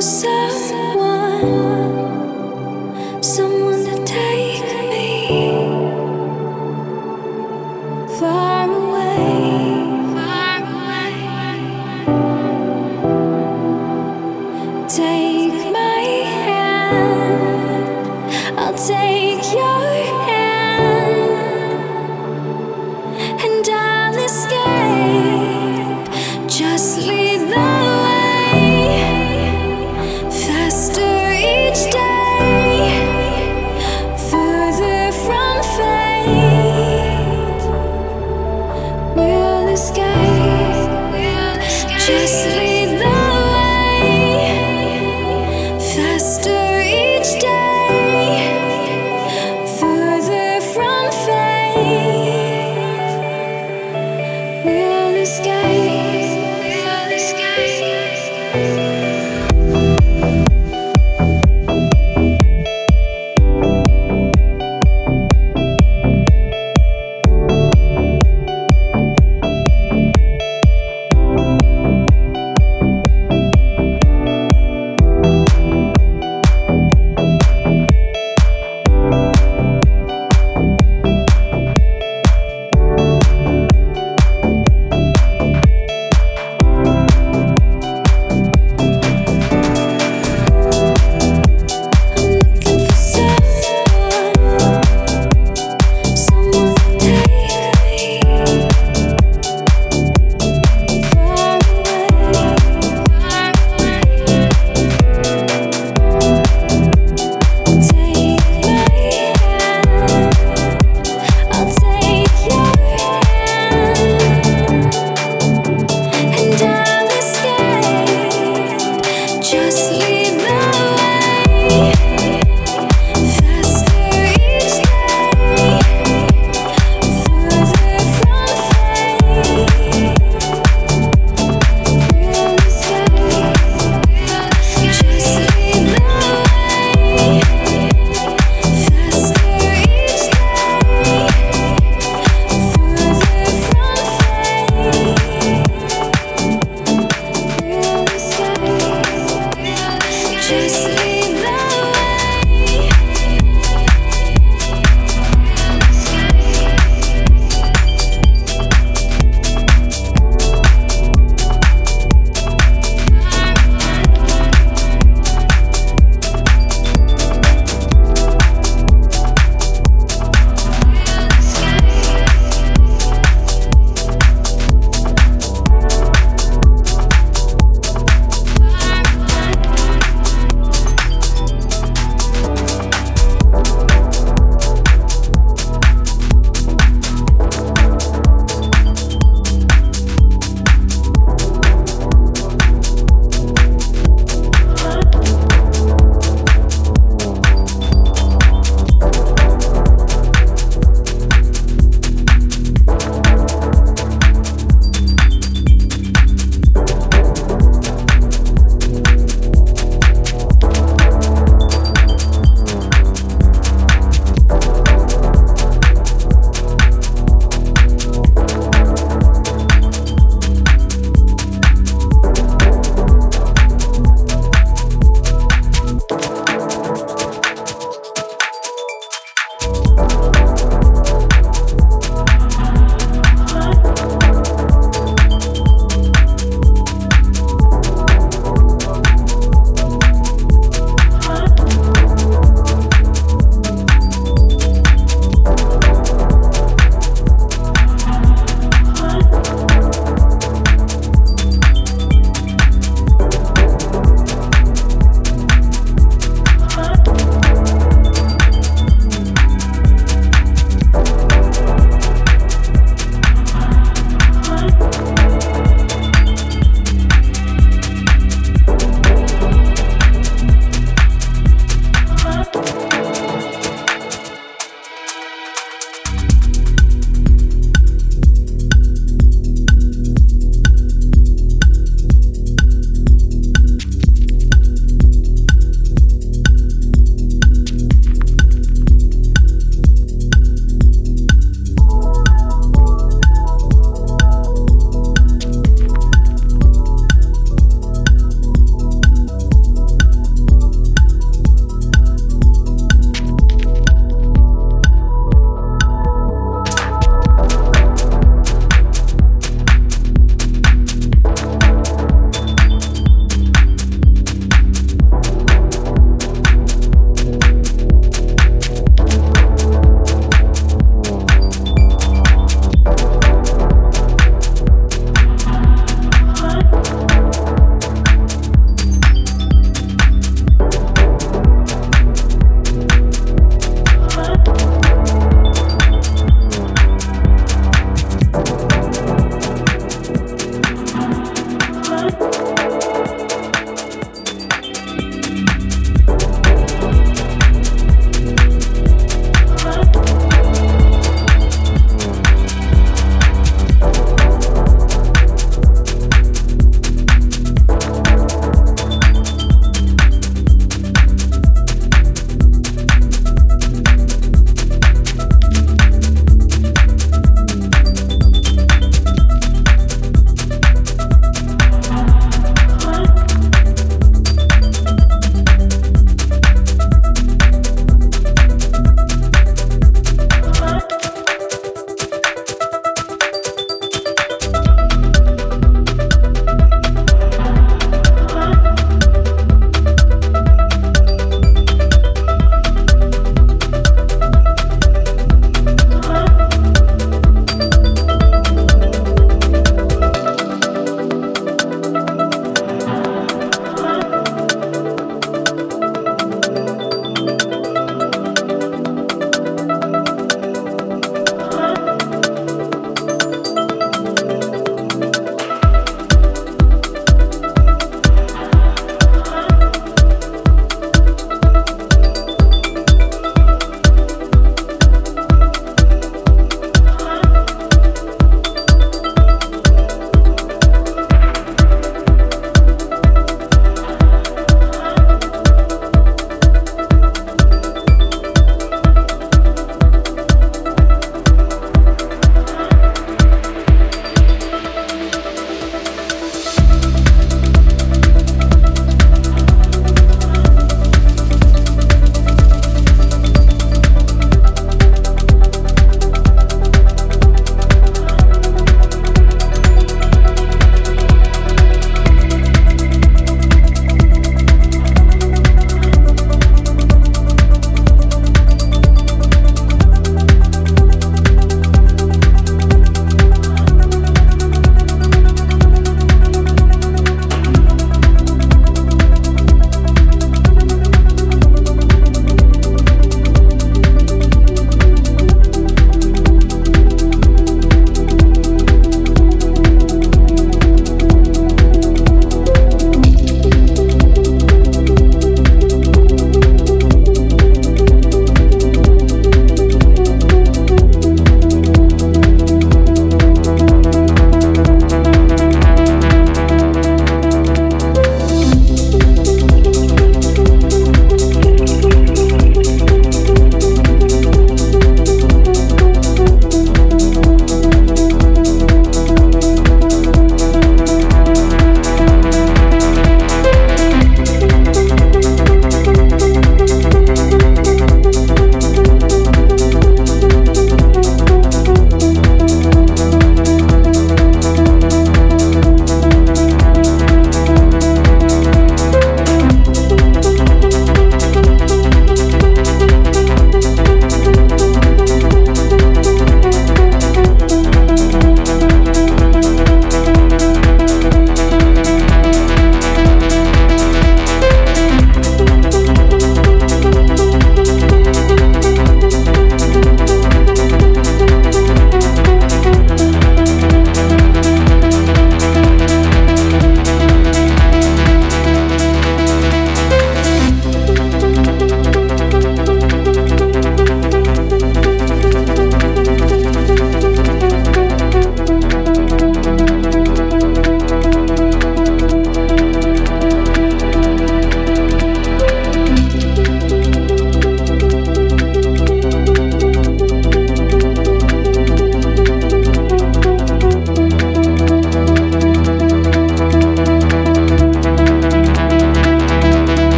for